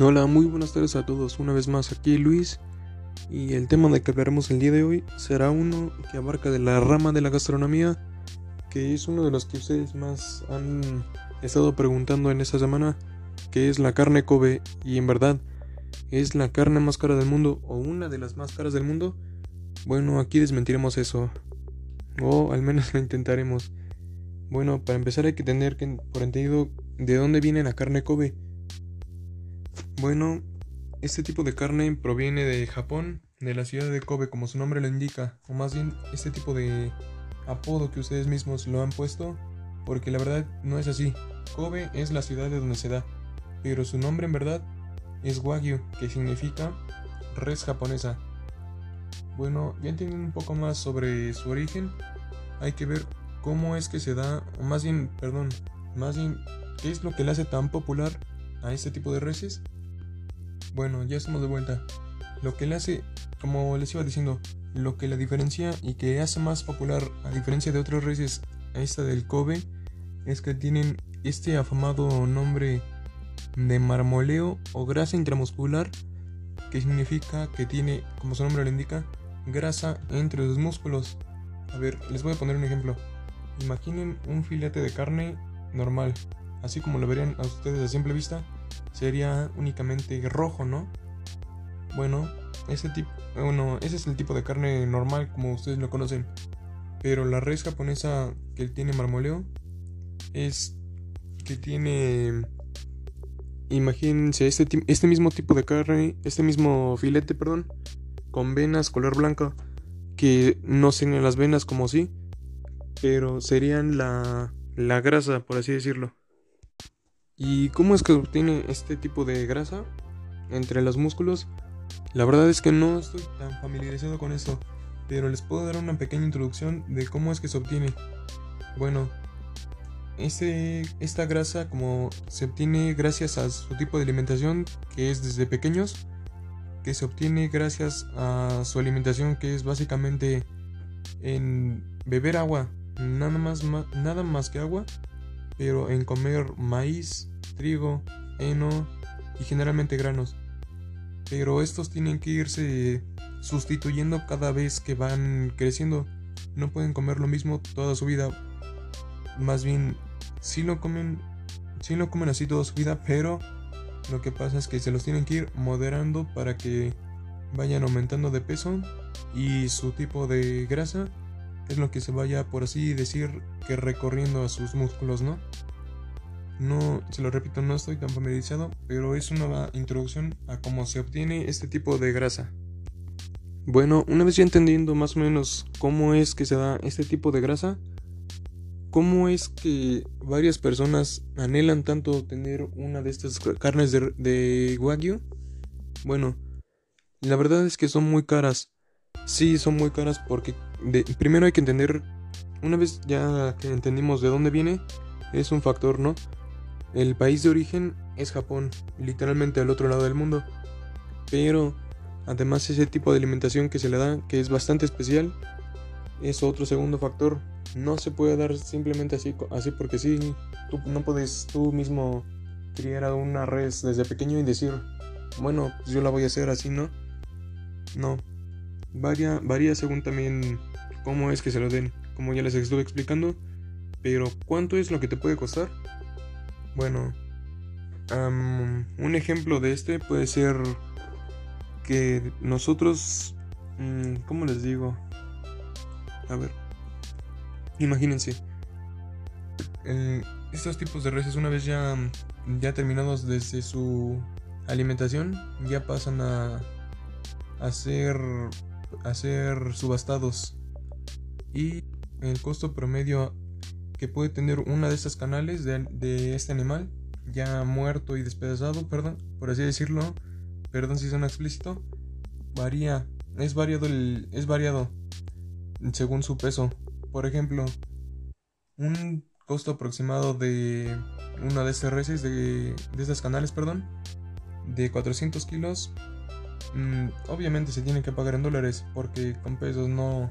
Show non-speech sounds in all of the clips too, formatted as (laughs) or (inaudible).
Hola, muy buenas tardes a todos. Una vez más aquí Luis. Y el tema de que hablaremos el día de hoy será uno que abarca de la rama de la gastronomía, que es uno de los que ustedes más han estado preguntando en esta semana, que es la carne Kobe. Y en verdad, es la carne más cara del mundo o una de las más caras del mundo. Bueno, aquí desmentiremos eso. O al menos (laughs) lo intentaremos. Bueno, para empezar hay que tener por entendido de dónde viene la carne Kobe. Bueno, este tipo de carne proviene de Japón, de la ciudad de Kobe, como su nombre lo indica, o más bien este tipo de apodo que ustedes mismos lo han puesto, porque la verdad no es así. Kobe es la ciudad de donde se da, pero su nombre en verdad es Wagyu, que significa res japonesa. Bueno, ya entienden un poco más sobre su origen, hay que ver cómo es que se da, o más bien, perdón, más bien, qué es lo que le hace tan popular a este tipo de reses bueno, ya estamos de vuelta. Lo que le hace, como les iba diciendo, lo que la diferencia y que hace más popular, a diferencia de otros reses, a esta del Kobe, es que tienen este afamado nombre de marmoleo o grasa intramuscular, que significa que tiene, como su nombre lo indica, grasa entre los músculos. A ver, les voy a poner un ejemplo. Imaginen un filete de carne normal, así como lo verían a ustedes a simple vista, sería únicamente rojo, ¿no? Bueno, ese tipo, bueno, ese es el tipo de carne normal como ustedes lo conocen. Pero la res japonesa que tiene marmoleo es que tiene imagínense este, este mismo tipo de carne, este mismo filete, perdón, con venas color blanca que no serían las venas como sí, pero serían la, la grasa, por así decirlo. ¿Y cómo es que obtiene este tipo de grasa entre los músculos? La verdad es que no estoy tan familiarizado con esto, pero les puedo dar una pequeña introducción de cómo es que se obtiene. Bueno, este, esta grasa como se obtiene gracias a su tipo de alimentación que es desde pequeños, que se obtiene gracias a su alimentación que es básicamente en beber agua, nada más, nada más que agua pero en comer maíz, trigo, heno y generalmente granos. Pero estos tienen que irse sustituyendo cada vez que van creciendo. No pueden comer lo mismo toda su vida. Más bien, sí lo comen, sí lo comen así toda su vida, pero lo que pasa es que se los tienen que ir moderando para que vayan aumentando de peso y su tipo de grasa es lo que se vaya, por así decir, que recorriendo a sus músculos, ¿no? No, se lo repito, no estoy tan familiarizado, pero es una introducción a cómo se obtiene este tipo de grasa. Bueno, una vez ya entendiendo más o menos cómo es que se da este tipo de grasa, cómo es que varias personas anhelan tanto tener una de estas carnes de, de Wagyu, bueno, la verdad es que son muy caras. Sí, son muy caras porque primero hay que entender, una vez ya que entendimos de dónde viene, es un factor, ¿no? El país de origen es Japón, literalmente al otro lado del mundo. Pero además ese tipo de alimentación que se le da, que es bastante especial, es otro segundo factor. No se puede dar simplemente así, así porque sí. Tú no puedes tú mismo criar a una res desde pequeño y decir, bueno, pues yo la voy a hacer así, ¿no? No, Varía, varía según también cómo es que se lo den, como ya les estuve explicando. Pero ¿cuánto es lo que te puede costar? Bueno, un ejemplo de este puede ser que nosotros, mm, ¿cómo les digo? A ver, imagínense, estos tipos de reses una vez ya, ya terminados desde su alimentación, ya pasan a, a ser a ser subastados y el costo promedio que puede tener una de estas canales de, este animal ya muerto y despedazado, perdón, por así decirlo, perdón si suena explícito, varía, es variado el, es variado según su peso. Por ejemplo, un costo aproximado de una de estas reses de, de estas canales, perdón, de 400 kilos Mm, obviamente se tiene que pagar en dólares porque con pesos no,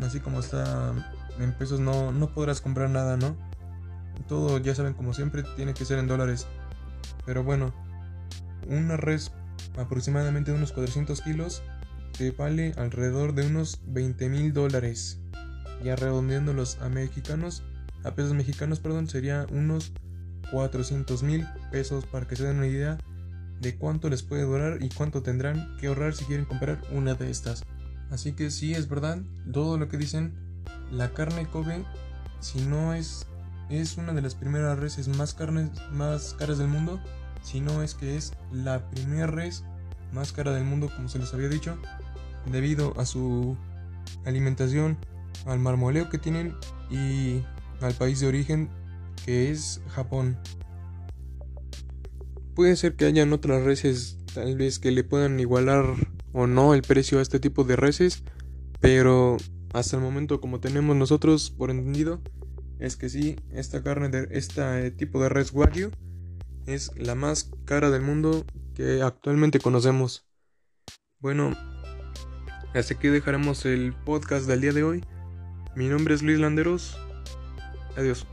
así como está en pesos no, no podrás comprar nada, ¿no? Todo ya saben como siempre tiene que ser en dólares. Pero bueno, una res aproximadamente de unos 400 kilos te vale alrededor de unos 20 mil dólares. Ya redondeándolos a mexicanos, a pesos mexicanos, perdón, sería unos 400 mil pesos para que se den una idea de cuánto les puede durar y cuánto tendrán que ahorrar si quieren comprar una de estas. Así que sí es verdad, todo lo que dicen, la carne Kobe, si no es, es una de las primeras reses más, carnes, más caras del mundo, si no es que es la primera res más cara del mundo, como se les había dicho, debido a su alimentación, al marmoleo que tienen y al país de origen que es Japón. Puede ser que hayan otras reses tal vez que le puedan igualar o no el precio a este tipo de reses, pero hasta el momento como tenemos nosotros por entendido es que sí, esta carne de este tipo de res wagyu es la más cara del mundo que actualmente conocemos. Bueno, hasta aquí dejaremos el podcast del día de hoy. Mi nombre es Luis Landeros. Adiós.